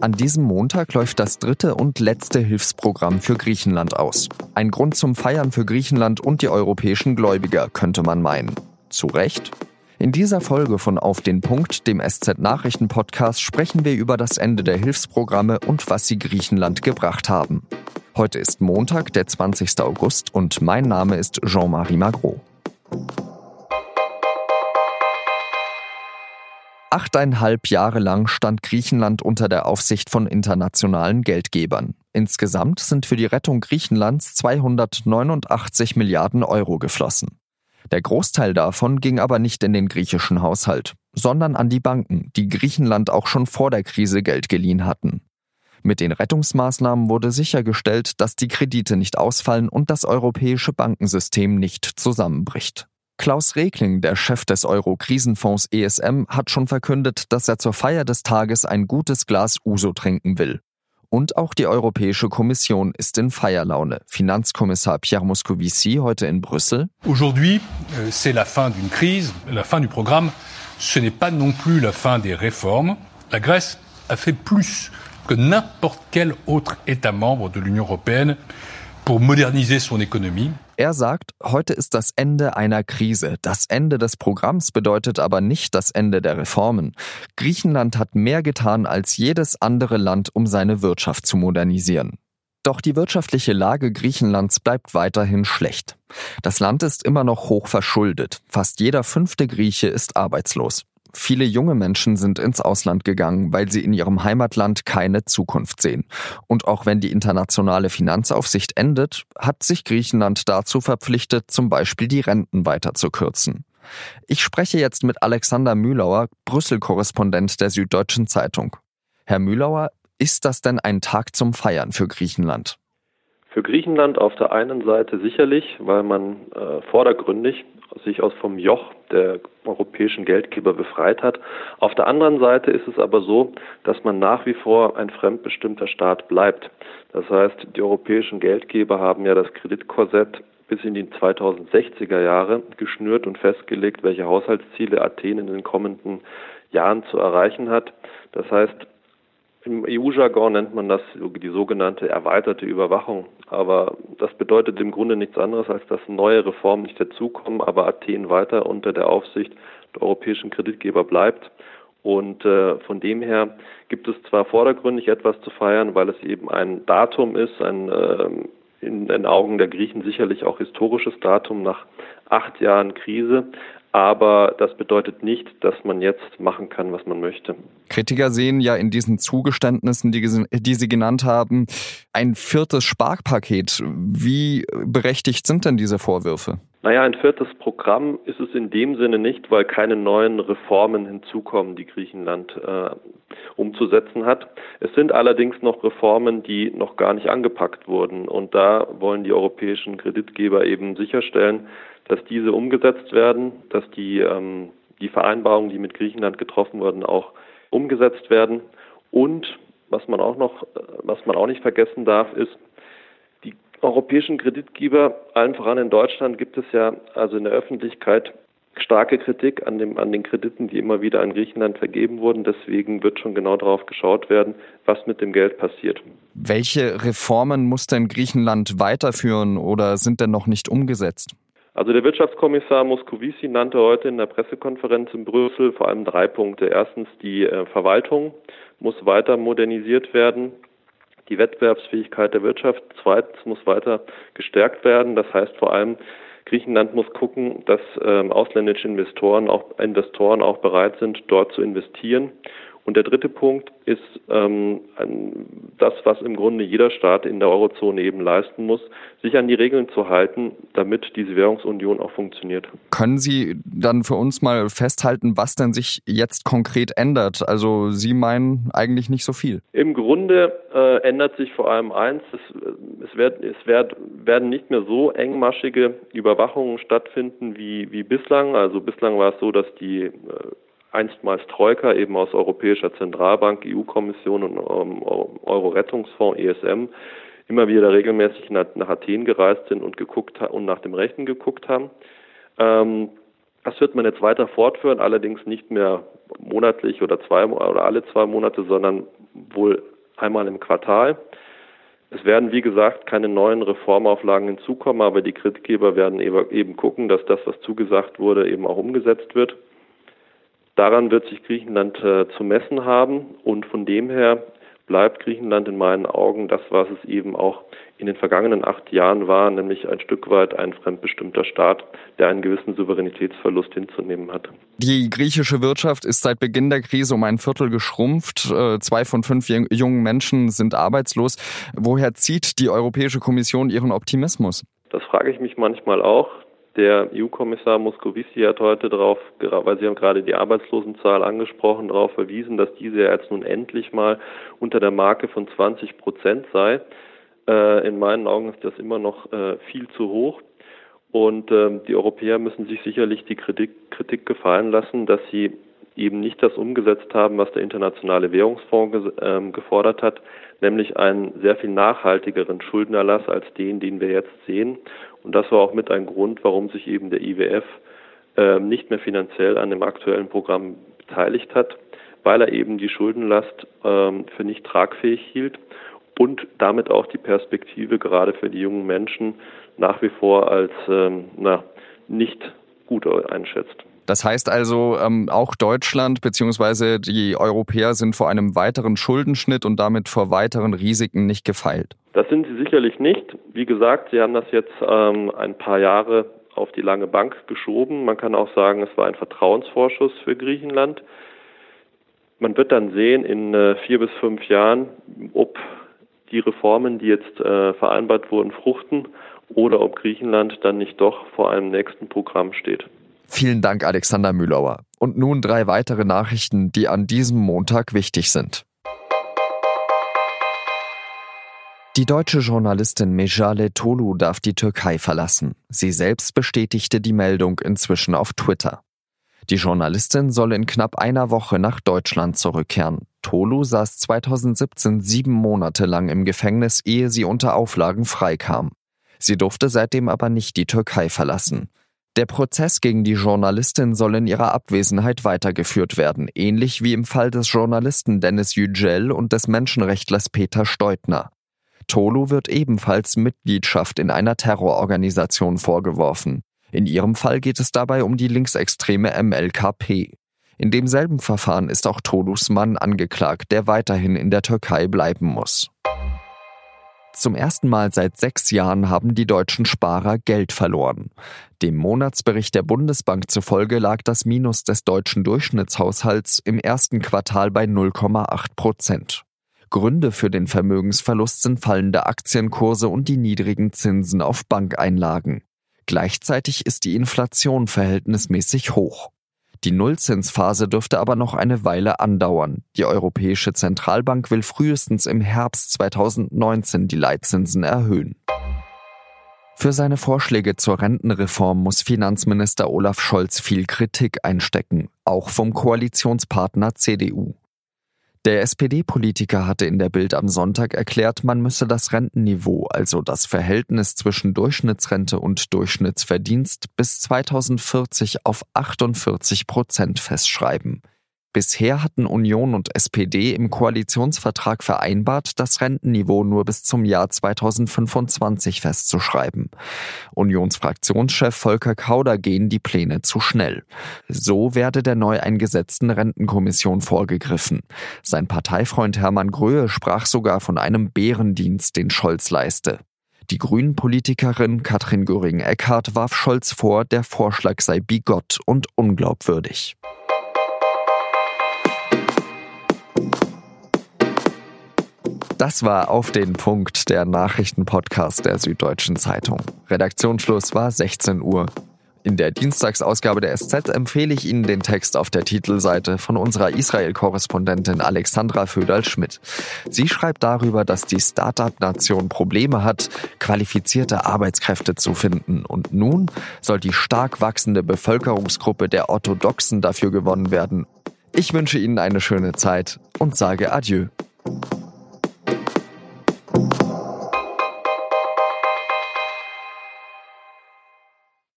An diesem Montag läuft das dritte und letzte Hilfsprogramm für Griechenland aus. Ein Grund zum Feiern für Griechenland und die europäischen Gläubiger, könnte man meinen. Zu Recht? In dieser Folge von Auf den Punkt, dem SZ Nachrichten Podcast, sprechen wir über das Ende der Hilfsprogramme und was sie Griechenland gebracht haben. Heute ist Montag, der 20. August und mein Name ist Jean-Marie Magro. Achteinhalb Jahre lang stand Griechenland unter der Aufsicht von internationalen Geldgebern. Insgesamt sind für die Rettung Griechenlands 289 Milliarden Euro geflossen. Der Großteil davon ging aber nicht in den griechischen Haushalt, sondern an die Banken, die Griechenland auch schon vor der Krise Geld geliehen hatten. Mit den Rettungsmaßnahmen wurde sichergestellt, dass die Kredite nicht ausfallen und das europäische Bankensystem nicht zusammenbricht. Klaus Regling, der Chef des Euro-Krisenfonds ESM, hat schon verkündet, dass er zur Feier des Tages ein gutes Glas Uso trinken will. Und auch die Europäische Kommission ist in Feierlaune. Finanzkommissar Pierre Moscovici heute in Brüssel. Aujourd'hui, euh, c'est la fin d'une crise, la fin du programme. Ce n'est pas non plus la fin des réformes. La Grèce a fait plus que n'importe quel autre État membre de l'Union européenne pour moderniser son économie. Er sagt, heute ist das Ende einer Krise. Das Ende des Programms bedeutet aber nicht das Ende der Reformen. Griechenland hat mehr getan als jedes andere Land, um seine Wirtschaft zu modernisieren. Doch die wirtschaftliche Lage Griechenlands bleibt weiterhin schlecht. Das Land ist immer noch hoch verschuldet. Fast jeder fünfte Grieche ist arbeitslos. Viele junge Menschen sind ins Ausland gegangen, weil sie in ihrem Heimatland keine Zukunft sehen. Und auch wenn die internationale Finanzaufsicht endet, hat sich Griechenland dazu verpflichtet, zum Beispiel die Renten weiter zu kürzen. Ich spreche jetzt mit Alexander Mühlauer, Brüssel-Korrespondent der Süddeutschen Zeitung. Herr Mühlauer, ist das denn ein Tag zum Feiern für Griechenland? Für Griechenland auf der einen Seite sicherlich, weil man äh, vordergründig sich aus vom Joch der europäischen Geldgeber befreit hat. Auf der anderen Seite ist es aber so, dass man nach wie vor ein fremdbestimmter Staat bleibt. Das heißt, die europäischen Geldgeber haben ja das Kreditkorsett bis in die 2060er Jahre geschnürt und festgelegt, welche Haushaltsziele Athen in den kommenden Jahren zu erreichen hat. Das heißt, im EU-Jargon nennt man das die sogenannte erweiterte Überwachung. Aber das bedeutet im Grunde nichts anderes, als dass neue Reformen nicht dazukommen, aber Athen weiter unter der Aufsicht der europäischen Kreditgeber bleibt. Und äh, von dem her gibt es zwar vordergründig etwas zu feiern, weil es eben ein Datum ist, ein äh, in den Augen der Griechen sicherlich auch historisches Datum nach acht Jahren Krise. Aber das bedeutet nicht, dass man jetzt machen kann, was man möchte. Kritiker sehen ja in diesen Zugeständnissen, die, die Sie genannt haben, ein viertes Sparpaket. Wie berechtigt sind denn diese Vorwürfe? Naja, ein viertes Programm ist es in dem Sinne nicht, weil keine neuen Reformen hinzukommen, die Griechenland äh, umzusetzen hat. Es sind allerdings noch Reformen, die noch gar nicht angepackt wurden. Und da wollen die europäischen Kreditgeber eben sicherstellen, dass diese umgesetzt werden, dass die, ähm, die Vereinbarungen, die mit Griechenland getroffen wurden, auch umgesetzt werden. Und was man auch noch, was man auch nicht vergessen darf, ist, europäischen Kreditgeber, allen voran in Deutschland, gibt es ja also in der Öffentlichkeit starke Kritik an, dem, an den Krediten, die immer wieder an Griechenland vergeben wurden. Deswegen wird schon genau darauf geschaut werden, was mit dem Geld passiert. Welche Reformen muss denn Griechenland weiterführen oder sind denn noch nicht umgesetzt? Also der Wirtschaftskommissar Moscovici nannte heute in der Pressekonferenz in Brüssel vor allem drei Punkte. Erstens, die äh, Verwaltung muss weiter modernisiert werden. Die Wettbewerbsfähigkeit der Wirtschaft zweitens muss weiter gestärkt werden. Das heißt vor allem, Griechenland muss gucken, dass ähm, ausländische Investoren auch, Investoren auch bereit sind, dort zu investieren. Und der dritte Punkt ist ähm, das, was im Grunde jeder Staat in der Eurozone eben leisten muss, sich an die Regeln zu halten, damit diese Währungsunion auch funktioniert. Können Sie dann für uns mal festhalten, was denn sich jetzt konkret ändert? Also Sie meinen eigentlich nicht so viel. Im Grunde äh, ändert sich vor allem eins, es, es, wird, es wird, werden nicht mehr so engmaschige Überwachungen stattfinden wie, wie bislang. Also bislang war es so, dass die äh, einstmals Troika eben aus Europäischer Zentralbank, EU-Kommission und ähm, Euro-Rettungsfonds ESM immer wieder regelmäßig nach, Athen gereist sind und geguckt und nach dem Rechten geguckt haben. Ähm, das wird man jetzt weiter fortführen, allerdings nicht mehr monatlich oder zwei oder alle zwei Monate, sondern wohl einmal im Quartal. Es werden, wie gesagt, keine neuen Reformauflagen hinzukommen, aber die Kreditgeber werden eben gucken, dass das, was zugesagt wurde, eben auch umgesetzt wird. Daran wird sich Griechenland äh, zu messen haben und von dem her bleibt Griechenland in meinen Augen das, was es eben auch in den vergangenen acht Jahren war, nämlich ein Stück weit ein fremdbestimmter Staat, der einen gewissen Souveränitätsverlust hinzunehmen hat. Die griechische Wirtschaft ist seit Beginn der Krise um ein Viertel geschrumpft. Äh, zwei von fünf jungen Menschen sind arbeitslos. Woher zieht die Europäische Kommission ihren Optimismus? Das frage ich mich manchmal auch. Der EU-Kommissar Moscovici hat heute darauf, weil Sie haben gerade die Arbeitslosenzahl angesprochen, darauf verwiesen, dass diese jetzt nun endlich mal unter der Marke von 20 Prozent sei. Äh, in meinen Augen ist das immer noch äh, viel zu hoch. Und ähm, die Europäer müssen sich sicherlich die Kritik, Kritik gefallen lassen, dass sie eben nicht das umgesetzt haben, was der Internationale Währungsfonds ähm, gefordert hat, nämlich einen sehr viel nachhaltigeren Schuldenerlass als den, den wir jetzt sehen. Und das war auch mit ein Grund, warum sich eben der IWF äh, nicht mehr finanziell an dem aktuellen Programm beteiligt hat, weil er eben die Schuldenlast äh, für nicht tragfähig hielt und damit auch die Perspektive gerade für die jungen Menschen nach wie vor als ähm, na, nicht gut einschätzt. Das heißt also, ähm, auch Deutschland bzw. die Europäer sind vor einem weiteren Schuldenschnitt und damit vor weiteren Risiken nicht gefeilt. Das sind sie sicherlich nicht. Wie gesagt, sie haben das jetzt ähm, ein paar Jahre auf die lange Bank geschoben. Man kann auch sagen, es war ein Vertrauensvorschuss für Griechenland. Man wird dann sehen in äh, vier bis fünf Jahren, ob die Reformen, die jetzt äh, vereinbart wurden, fruchten oder ob Griechenland dann nicht doch vor einem nächsten Programm steht. Vielen Dank, Alexander Mühlauer. Und nun drei weitere Nachrichten, die an diesem Montag wichtig sind. Die deutsche Journalistin Mejale Tolu darf die Türkei verlassen. Sie selbst bestätigte die Meldung inzwischen auf Twitter. Die Journalistin soll in knapp einer Woche nach Deutschland zurückkehren. Tolu saß 2017 sieben Monate lang im Gefängnis, ehe sie unter Auflagen freikam. Sie durfte seitdem aber nicht die Türkei verlassen. Der Prozess gegen die Journalistin soll in ihrer Abwesenheit weitergeführt werden, ähnlich wie im Fall des Journalisten Dennis Yücel und des Menschenrechtlers Peter Steutner. Tolu wird ebenfalls Mitgliedschaft in einer Terrororganisation vorgeworfen. In ihrem Fall geht es dabei um die linksextreme MLKP. In demselben Verfahren ist auch Tolus Mann angeklagt, der weiterhin in der Türkei bleiben muss. Zum ersten Mal seit sechs Jahren haben die deutschen Sparer Geld verloren. Dem Monatsbericht der Bundesbank zufolge lag das Minus des deutschen Durchschnittshaushalts im ersten Quartal bei 0,8 Prozent. Gründe für den Vermögensverlust sind fallende Aktienkurse und die niedrigen Zinsen auf Bankeinlagen. Gleichzeitig ist die Inflation verhältnismäßig hoch. Die Nullzinsphase dürfte aber noch eine Weile andauern. Die Europäische Zentralbank will frühestens im Herbst 2019 die Leitzinsen erhöhen. Für seine Vorschläge zur Rentenreform muss Finanzminister Olaf Scholz viel Kritik einstecken, auch vom Koalitionspartner CDU. Der SPD-Politiker hatte in der Bild am Sonntag erklärt, man müsse das Rentenniveau, also das Verhältnis zwischen Durchschnittsrente und Durchschnittsverdienst, bis 2040 auf 48 Prozent festschreiben. Bisher hatten Union und SPD im Koalitionsvertrag vereinbart, das Rentenniveau nur bis zum Jahr 2025 festzuschreiben. Unionsfraktionschef Volker Kauder gehen die Pläne zu schnell. So werde der neu eingesetzten Rentenkommission vorgegriffen. Sein Parteifreund Hermann Gröhe sprach sogar von einem Bärendienst, den Scholz leiste. Die Grünen-Politikerin Katrin Göring-Eckardt warf Scholz vor, der Vorschlag sei bigott und unglaubwürdig. Das war auf den Punkt der Nachrichtenpodcast der Süddeutschen Zeitung. Redaktionsschluss war 16 Uhr. In der Dienstagsausgabe der SZ empfehle ich Ihnen den Text auf der Titelseite von unserer Israel-Korrespondentin Alexandra Föderl-Schmidt. Sie schreibt darüber, dass die Start-up-Nation Probleme hat, qualifizierte Arbeitskräfte zu finden. Und nun soll die stark wachsende Bevölkerungsgruppe der Orthodoxen dafür gewonnen werden. Ich wünsche Ihnen eine schöne Zeit und sage Adieu.